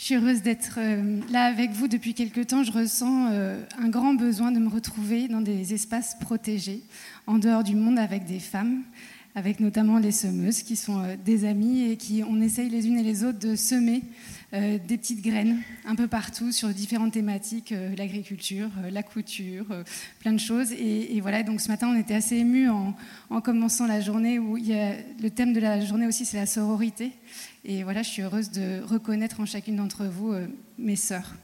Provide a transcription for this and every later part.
Je suis heureuse d'être euh, là avec vous depuis quelque temps. Je ressens euh, un grand besoin de me retrouver dans des espaces protégés, en dehors du monde avec des femmes, avec notamment les semeuses qui sont euh, des amies et qui on essaye les unes et les autres de semer euh, des petites graines un peu partout sur différentes thématiques, euh, l'agriculture, euh, la couture, plein de choses. Et, voilà, donc ce matin on était assez émus en, en commençant la journée où il y a, le thème de la journée aussi c'est la sororité. Et voilà, je suis heureuse de reconnaître en chacune d'entre vous mes sœurs.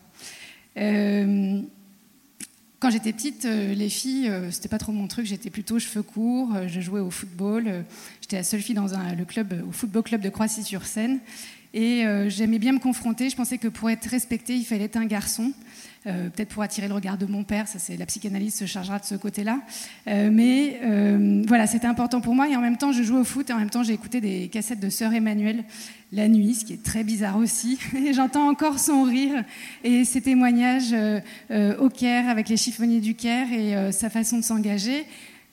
Quand j'étais petite, les filles, c'était pas trop mon truc. J'étais plutôt cheveux courts. je jouais au football. J'étais la seule fille dans un, le club, au football club de Croissy-sur-Seine. Et euh, j'aimais bien me confronter. Je pensais que pour être respectée, il fallait être un garçon. Euh, Peut-être pour attirer le regard de mon père. Ça, c'est la psychanalyse se chargera de ce côté-là. Euh, mais voilà, c'était important pour moi. Et en même temps, je jouais au foot. Et en même temps, j'ai écouté des cassettes de Sœur Emmanuel la nuit, ce qui est très bizarre aussi. Et j'entends encore son rire et ses témoignages au Caire avec les chiffonniers du Caire et sa façon de s'engager.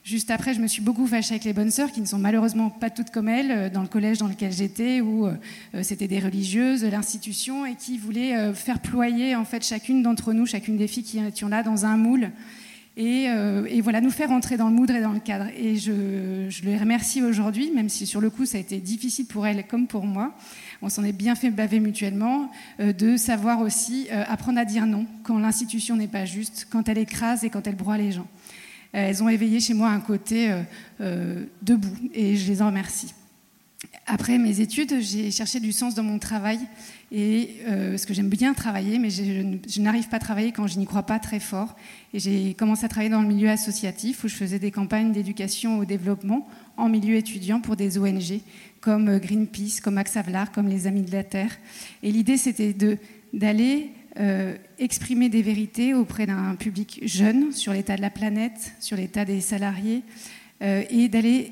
Juste après, je me suis beaucoup fâchée avec les bonnes sœurs, qui ne sont malheureusement pas toutes comme elle, euh, dans le collège dans lequel j'étais, où euh, c'était des religieuses l'institution et qui voulaient euh, faire ployer en fait chacune d'entre nous, chacune des filles qui étions là, dans un moule. Et, euh, voilà, nous faire entrer dans le moudre et dans le cadre. Et je, je les remercie aujourd'hui, même si sur le coup ça a été difficile pour elles comme pour moi. On s'en est bien fait baver mutuellement, euh, de savoir aussi euh, apprendre à dire non quand l'institution n'est pas juste, quand elle écrase et quand elle broie les gens. Euh, elles ont éveillé chez moi un côté euh, euh, debout et je les en remercie. Après mes études, j'ai cherché du sens dans mon travail et parce que j'aime bien travailler, mais je, n'arrive pas à travailler quand je n'y crois pas très fort. Et j'ai commencé à travailler dans le milieu associatif où je faisais des campagnes d'éducation au développement en milieu étudiant pour des ONG comme Greenpeace, comme Havelaar, comme les Amis de la Terre. Et l'idée, c'était d'aller euh, exprimer des vérités auprès d'un public jeune sur l'état de la planète, sur l'état des salariés, euh, et d'aller,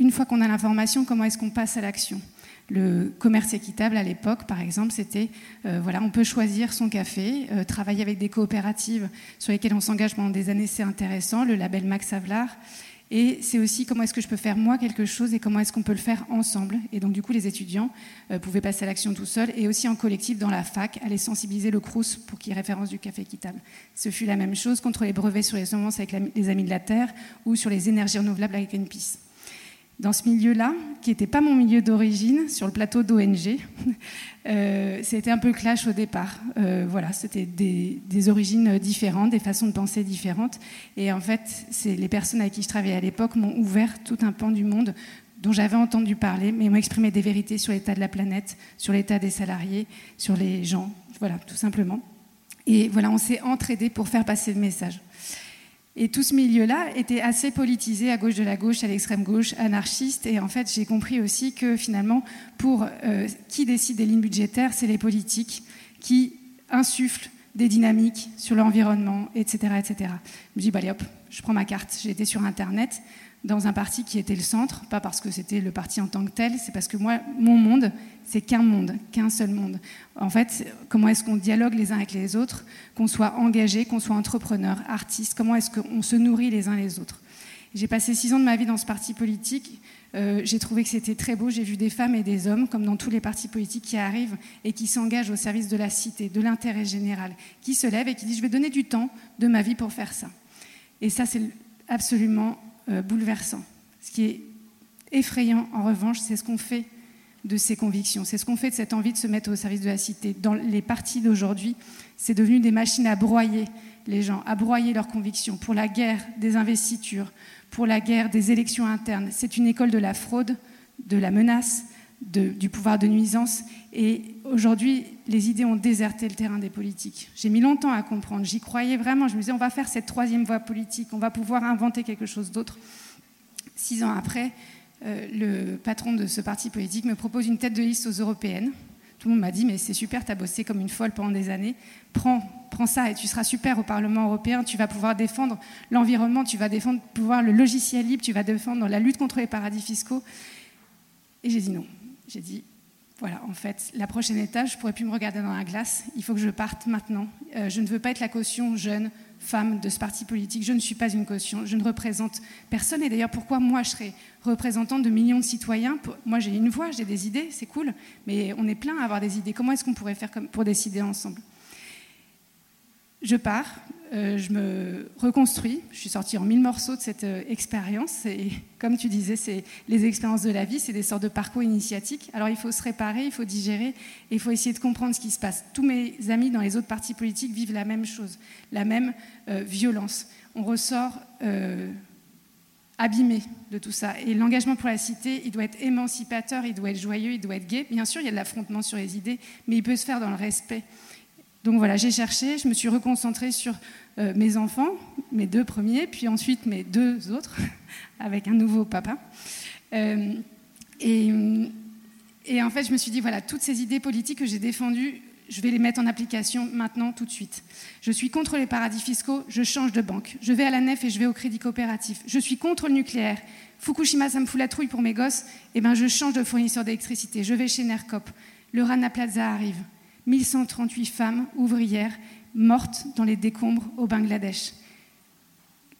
une fois qu'on a l'information, comment est-ce qu'on passe à l'action. Le commerce équitable à l'époque, par exemple, c'était euh, voilà, on peut choisir son café, travailler avec des coopératives sur lesquelles on s'engage pendant des années, c'est intéressant. Le label Max Havelaar. Et c'est aussi comment est-ce que je peux faire moi quelque chose et comment est-ce qu'on peut le faire ensemble. Et donc du coup, les étudiants euh, pouvaient passer à l'action tout seuls et aussi en collectif dans la fac, aller sensibiliser le Crous pour qu'il référence du café équitable. Ce fut la même chose contre les brevets sur les semences avec les Amis de la Terre ou sur les énergies renouvelables avec Greenpeace. Dans ce milieu-là, qui n'était pas mon milieu d'origine, sur le plateau d'ONG, euh, c'était un peu clash au départ. Euh, voilà, c'était des, origines différentes, des façons de penser différentes. Et en fait, c'est les personnes avec qui je travaillais à l'époque m'ont ouvert tout un pan du monde dont j'avais entendu parler, mais m'ont exprimé des vérités sur l'état de la planète, sur l'état des salariés, sur les gens, voilà, tout simplement. Et voilà, on s'est entraidés pour faire passer le message. Et tout ce milieu-là était assez politisé à gauche de la gauche, à l'extrême gauche, anarchiste. Et en fait, j'ai compris aussi que finalement, pour euh, qui décide des lignes budgétaires, c'est les politiques qui insufflent des dynamiques sur l'environnement, etc., etc. Je me dis, bah, allez hop, je prends ma carte. Été sur Internet dans un parti qui était le centre, pas parce que c'était le parti en tant que tel, c'est parce que moi, mon monde, c'est qu'un monde, qu'un seul monde. En fait, comment est-ce qu'on dialogue les uns avec les autres, qu'on soit engagé, qu'on soit entrepreneur, artiste, comment est-ce qu'on se nourrit les uns les autres? J'ai passé six ans de ma vie dans ce parti politique. Euh, j'ai trouvé que c'était très beau. J'ai vu des femmes et des hommes, comme dans tous les partis politiques, qui arrivent et qui s'engagent au service de la cité, de l'intérêt général, qui se lèvent et qui disent Je vais donner du temps de ma vie pour faire ça. Et ça, c'est absolument bouleversant. Ce qui est effrayant, en revanche, c'est ce qu'on fait de ces convictions. C'est ce qu'on fait de cette envie de se mettre au service de la cité. Dans les partis d'aujourd'hui, c'est devenu des machines à broyer les gens, à broyer leurs convictions pour la guerre des investitures, pour la guerre des élections internes. C'est une école de la fraude, de la menace, du pouvoir de nuisance. Et aujourd'hui, les idées ont déserté le terrain des politiques. J'ai mis longtemps à comprendre. J'y croyais vraiment. Je me disais, on va faire cette troisième voie politique, on va pouvoir inventer quelque chose d'autre. Six ans après, le patron de ce parti politique me propose une tête de liste aux européennes. Tout le monde m'a dit, mais c'est super, tu as bossé comme une folle pendant des années. Prends, prends ça et tu seras super au Parlement européen. Tu vas pouvoir défendre l'environnement, tu vas défendre pouvoir le logiciel libre, tu vas défendre la lutte contre les paradis fiscaux. Et j'ai dit non. J'ai dit, voilà, en fait, la prochaine étape, je ne pourrais plus me regarder dans la glace. Il faut que je parte maintenant. Euh, je ne veux pas être la caution jeune femme de ce parti politique. Je ne suis pas une caution. Je ne représente personne. Et d'ailleurs, pourquoi moi, je serais représentante de millions de citoyens Moi, j'ai une voix, j'ai des idées, c'est cool. Mais on est plein à avoir des idées. Comment est-ce qu'on pourrait faire pour décider ensemble? Je pars. Euh, je me reconstruis. Je suis sortie en mille morceaux de cette euh, expérience. Et comme tu disais, c'est les expériences de la vie, c'est des sortes de parcours initiatiques. Alors il faut se réparer, il faut digérer, et il faut essayer de comprendre ce qui se passe. Tous mes amis dans les autres partis politiques vivent la même chose, la même euh, violence. On ressort abîmé de tout ça. Et l'engagement pour la cité, il doit être émancipateur, il doit être joyeux, il doit être gai. Bien sûr, il y a de l'affrontement sur les idées, mais il peut se faire dans le respect. Donc voilà, j'ai cherché, je me suis reconcentrée sur euh, mes enfants, mes deux premiers, puis ensuite mes deux autres, avec un nouveau papa. Euh, et, en fait, je me suis dit, voilà, toutes ces idées politiques que j'ai défendues, je vais les mettre en application maintenant, tout de suite. Je suis contre les paradis fiscaux, je change de banque. Je vais à la nef et je vais au crédit coopératif. Je suis contre le nucléaire. Fukushima, ça me fout la trouille pour mes gosses. Eh bien, je change de fournisseur d'électricité. Je vais chez NERCOP. Le Rana Plaza arrive. 1138 femmes ouvrières mortes dans les décombres au Bangladesh.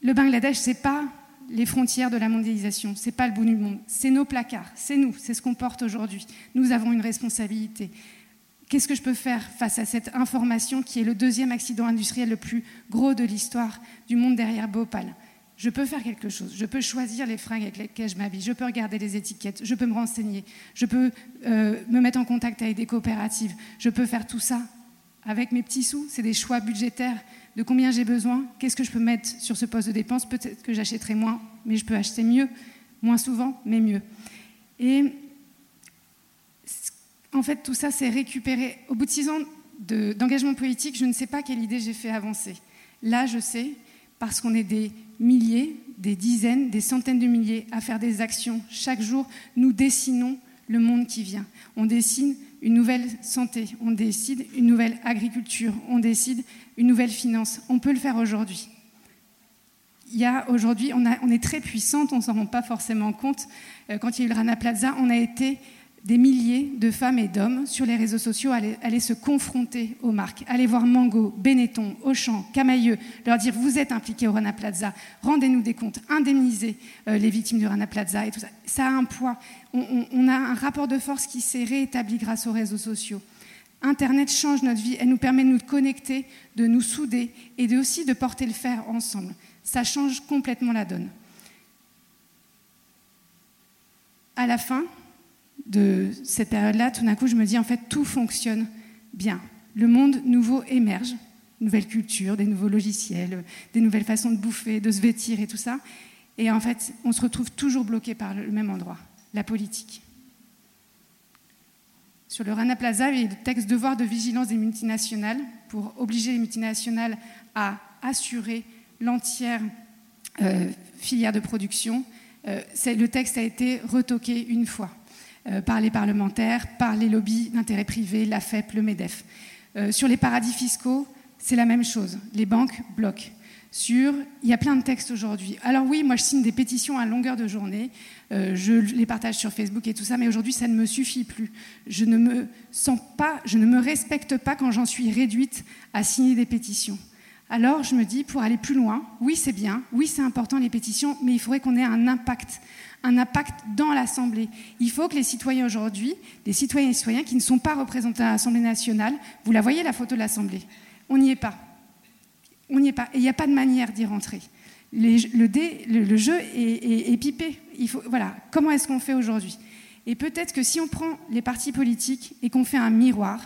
Le Bangladesh, ce n'est pas les frontières de la mondialisation, ce n'est pas le bout du monde, c'est nos placards, c'est nous, c'est ce qu'on porte aujourd'hui. Nous avons une responsabilité. Qu'est-ce que je peux faire face à cette information qui est le deuxième accident industriel le plus gros de l'histoire du monde derrière Bhopal? Je peux faire quelque chose. Je peux choisir les fringues avec lesquelles je m'habille. Je peux regarder les étiquettes. Je peux me renseigner. Je peux euh, me mettre en contact avec des coopératives. Je peux faire tout ça avec mes petits sous. C'est des choix budgétaires de combien j'ai besoin? Qu'est-ce que je peux mettre sur ce poste de dépense Peut-être que j'achèterai moins, mais je peux acheter mieux. Moins souvent, mais mieux. Et en fait, tout ça, c'est récupéré. Au bout de six ans d'engagement politique, je ne sais pas quelle idée j'ai fait avancer. Là, je sais, parce qu'on est des milliers, des dizaines, des centaines de milliers à faire des actions. Chaque jour, nous dessinons le monde qui vient. On dessine une nouvelle santé, on décide une nouvelle agriculture, on décide une nouvelle finance. On peut le faire aujourd'hui. Il y a aujourd'hui, on, on, est très puissante, on ne s'en rend pas forcément compte. Euh, quand il y a eu le Rana Plaza, on a été des milliers de femmes et d'hommes sur les réseaux sociaux allaient, se confronter aux marques, aller voir Mango, Benetton, Auchan, Camailleux, leur dire vous êtes impliqués au Rana Plaza, rendez-nous des comptes, indemnisez euh, les victimes du Rana Plaza et. Ça a un poids. On, a un rapport de force qui s'est réétabli grâce aux réseaux sociaux. Internet change notre vie, elle nous permet de nous connecter, de nous souder et de aussi de porter le fer ensemble. Ça change complètement la donne. À la fin, de cette période-là, tout d'un coup, je me dis, en fait, tout fonctionne bien. Le monde nouveau émerge, nouvelles cultures, des nouveaux logiciels, des nouvelles façons de bouffer, de se vêtir et tout ça. Et en fait, on se retrouve toujours bloqué par le même endroit, la politique. Sur le Rana Plaza, il y a le texte devoir de vigilance des multinationales pour obliger les multinationales à assurer l'entière euh, filière de production. Euh, le texte a été retoqué une fois. Euh, par les parlementaires, par les lobbies d'intérêt privé, la FEP, le MEDEF. Euh, sur les paradis fiscaux, c'est la même chose. Les banques bloquent. Sur, il y a plein de textes aujourd'hui. Alors oui, moi je signe des pétitions à longueur de journée, euh, je les partage sur Facebook et tout ça, mais aujourd'hui ça ne me suffit plus. Je ne me sens pas, je ne me respecte pas quand j'en suis réduite à signer des pétitions. Alors je me dis, pour aller plus loin, oui c'est bien, oui c'est important les pétitions, mais il faudrait qu'on ait un impact, un impact dans l'Assemblée. Il faut que les citoyens aujourd'hui, les citoyens et citoyens qui ne sont pas représentés à l'Assemblée nationale, vous la voyez la photo de l'Assemblée, on n'y est pas. On n'y est pas. Et il n'y a pas de manière d'y rentrer. le, jeu est, pipé. Voilà. Comment est-ce qu'on fait aujourd'hui? Et peut-être que si on prend les partis politiques et qu'on fait un miroir,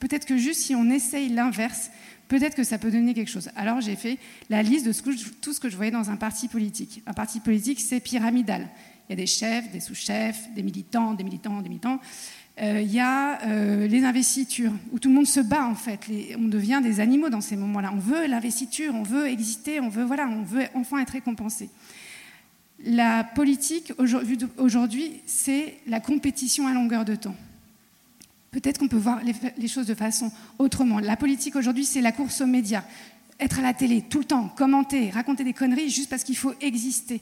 peut-être que juste si on essaye l'inverse, peut-être que ça peut donner quelque chose. Alors j'ai fait la liste de tout ce que je voyais dans un parti politique. Un parti politique, c'est pyramidal. Il y a des chefs, des sous-chefs, des militants, des militants, des militants. Euh, il y a euh, les investitures, où tout le monde se bat en fait. on devient des animaux dans ces moments-là. On veut l'investiture, on veut exister, on veut, voilà, on veut enfin être récompensé. La politique, aujourd'hui, c'est la compétition à longueur de temps. Peut-être qu'on peut voir les, choses de façon autrement. La politique aujourd'hui, c'est la course aux médias. Être à la télé tout le temps, commenter, raconter des conneries juste parce qu'il faut exister.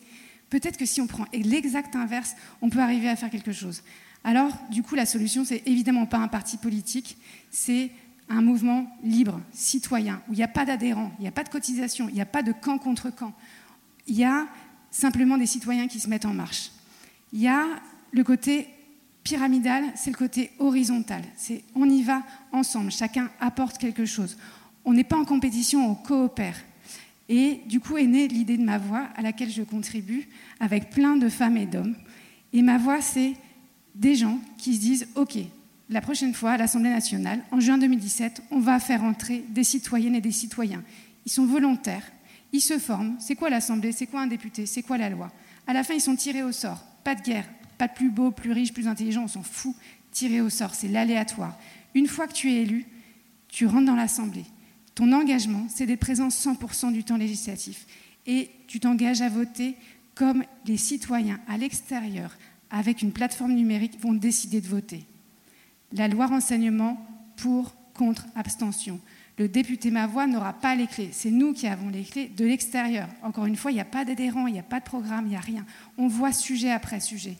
Peut-être que si on prend l'exact inverse, on peut arriver à faire quelque chose. Alors, du coup, la solution, c'est évidemment pas un parti politique, c'est un mouvement libre, citoyen, où il n'y a pas d'adhérents, il n'y a pas de cotisation, il n'y a pas de camp contre camp. Il y a simplement des citoyens qui se mettent en marche. Il y a le côté pyramidal, c'est le côté horizontal. C'est on y va ensemble, chacun apporte quelque chose. On n'est pas en compétition, on coopère. Et du coup est née l'idée de ma voix à laquelle je contribue avec plein de femmes et d'hommes. Et ma voix, c'est des gens qui se disent, OK, la prochaine fois à l'Assemblée nationale, en juin 2017, on va faire entrer des citoyennes et des citoyens. Ils sont volontaires, ils se forment. C'est quoi l'Assemblée? C'est quoi un député? C'est quoi la loi? À la fin, ils sont tirés au sort. Pas de guerre, pas de plus beau, plus riche, plus intelligent, on s'en fout. Tirés au sort, c'est l'aléatoire. Une fois que tu es élu, tu rentres dans l'Assemblée. Ton engagement, c'est d'être présent 100% du temps législatif. Et tu t'engages à voter comme les citoyens à l'extérieur, avec une plateforme numérique, vont décider de voter. La loi renseignement pour, contre, abstention. Le député Ma Voix n'aura pas les clés. C'est nous qui avons les clés de l'extérieur. Encore une fois, il n'y a pas d'adhérents, il n'y a pas de programme, il n'y a rien. On voit sujet après sujet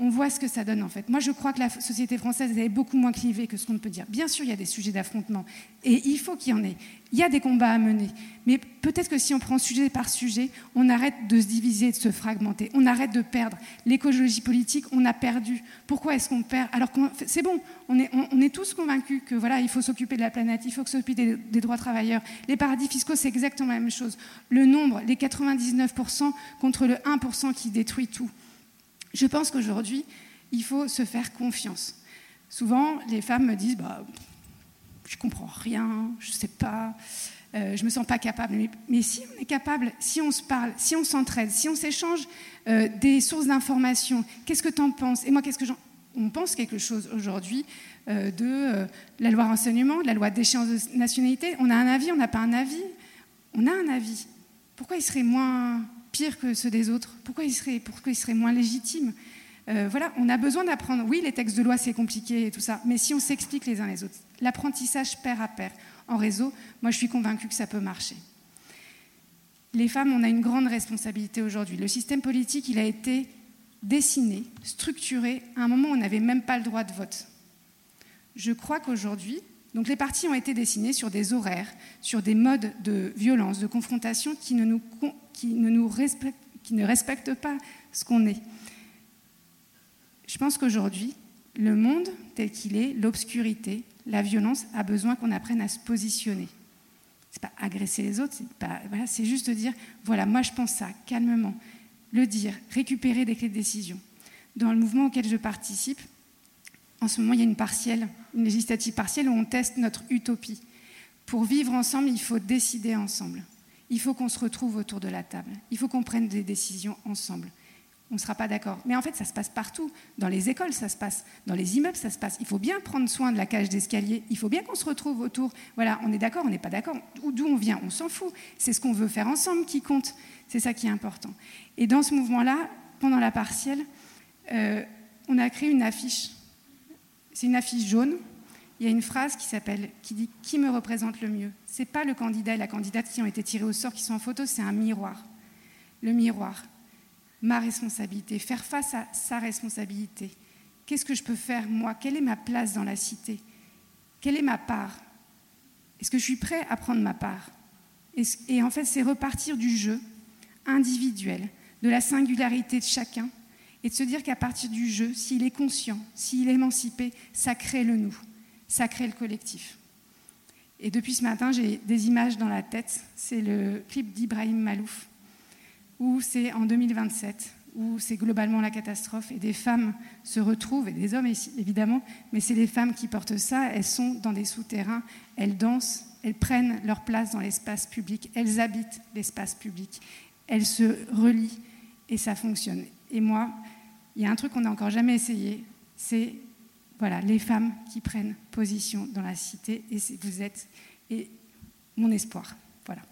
on voit ce que ça donne en fait. Moi, je crois que la société française est beaucoup moins clivée que ce qu'on peut dire. Bien sûr, il y a des sujets d'affrontement et il faut qu'il y en ait. Il y a des combats à mener. Mais peut-être que si on prend sujet par sujet, on arrête de se diviser, de se fragmenter. On arrête de perdre. L'écologie politique, on a perdu. Pourquoi est-ce qu'on perd Alors c'est bon, on est, on, est, tous convaincus que voilà, il faut s'occuper de la planète, il faut s'occuper des, des droits travailleurs. Les paradis fiscaux, c'est exactement la même chose. Le nombre, les 99% contre le 1% qui détruit tout. Je pense qu'aujourd'hui, il faut se faire confiance. Souvent, les femmes me disent bah, Je comprends rien, je ne sais pas, euh, je ne me sens pas capable. Mais, si on est capable, si on se parle, si on s'entraide, si on s'échange euh, des sources d'informations, qu'est-ce que tu en penses? Et moi, qu'est-ce que j'en. On pense quelque chose aujourd'hui euh, de la loi renseignement, de la loi d'échéance de nationalité. On a un avis, on n'a pas un avis. On a un avis. Pourquoi il serait moins pire que ceux des autres Pourquoi ils seraient, pourquoi ils seraient moins légitimes euh, Voilà, on a besoin d'apprendre. Oui, les textes de loi, c'est compliqué et tout ça, mais si on s'explique les uns les autres, l'apprentissage pair à pair en réseau, moi je suis convaincue que ça peut marcher. Les femmes, on a une grande responsabilité aujourd'hui. Le système politique, il a été dessiné, structuré à un moment où on n'avait même pas le droit de vote. Je crois qu'aujourd'hui, donc les partis ont été dessinés sur des horaires, sur des modes de violence, de confrontation qui ne, nous, qui ne, nous qui ne respectent pas ce qu'on est. Je pense qu'aujourd'hui, le monde tel qu'il est, l'obscurité, la violence, a besoin qu'on apprenne à se positionner. C'est pas agresser les autres, c'est voilà, c'est juste dire voilà, moi je pense ça calmement, le dire, récupérer des clés de décision. Dans le mouvement auquel je participe, en ce moment, il y a une partielle, une législative partielle où on teste notre utopie. Pour vivre ensemble, il faut décider ensemble. Il faut qu'on se retrouve autour de la table. Il faut qu'on prenne des décisions ensemble. On ne sera pas d'accord. Mais en fait, ça se passe partout. Dans les écoles, ça se passe. Dans les immeubles, ça se passe. Il faut bien prendre soin de la cage d'escalier. Il faut bien qu'on se retrouve autour. Voilà, on est d'accord, on n'est pas d'accord. D'où on vient, on s'en fout. C'est ce qu'on veut faire ensemble qui compte. C'est ça qui est important. Et dans ce mouvement-là, pendant la partielle, euh, on a créé une affiche c'est une affiche jaune. Il y a une phrase qui s'appelle, qui dit Qui me représente le mieux? Ce n'est pas le candidat et la candidate qui ont été tirés au sort, qui sont en photo, c'est un miroir. Le miroir, ma responsabilité, faire face à sa responsabilité. Qu'est-ce que je peux faire, moi? Quelle est ma place dans la cité? Quelle est ma part? Est-ce que je suis prêt à prendre ma part? Et en fait, c'est repartir du jeu individuel, de la singularité de chacun, et de se dire qu'à partir du jeu, s'il est conscient, s'il est émancipé, ça crée le nous, ça crée le collectif. Et depuis ce matin, j'ai des images dans la tête. C'est le clip d'Ibrahim Malouf, où c'est en 2027, où c'est globalement la catastrophe, et des femmes se retrouvent, et des hommes évidemment, mais c'est les femmes qui portent ça, elles sont dans des souterrains, elles dansent, elles prennent leur place dans l'espace public, elles habitent l'espace public, elles se relient, et ça fonctionne et moi, il y a un truc qu'on n'a encore jamais essayé, c'est voilà, les femmes qui prennent position dans la cité, et vous êtes et mon espoir. Voilà.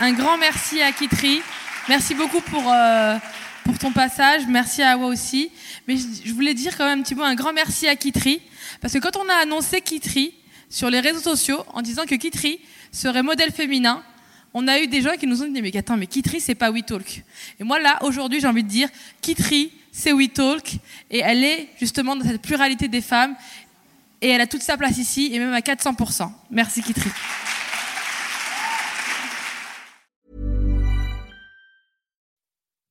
Un, grand merci à Kitri. Merci beaucoup pour... Euh, ton passage. Merci à Awa aussi. Mais je, voulais dire quand même un petit peu un grand merci à Kitri. Parce que quand on a annoncé Kitri sur les réseaux sociaux en disant que Kitri serait modèle féminin, on a eu des gens qui nous ont dit mais attends mais Kitri c'est pas WeTalk. Et moi là aujourd'hui j'ai envie de dire Kitri c'est WeTalk et elle est justement dans cette pluralité des femmes et elle a toute sa place ici et même à 400%. Merci Kitri.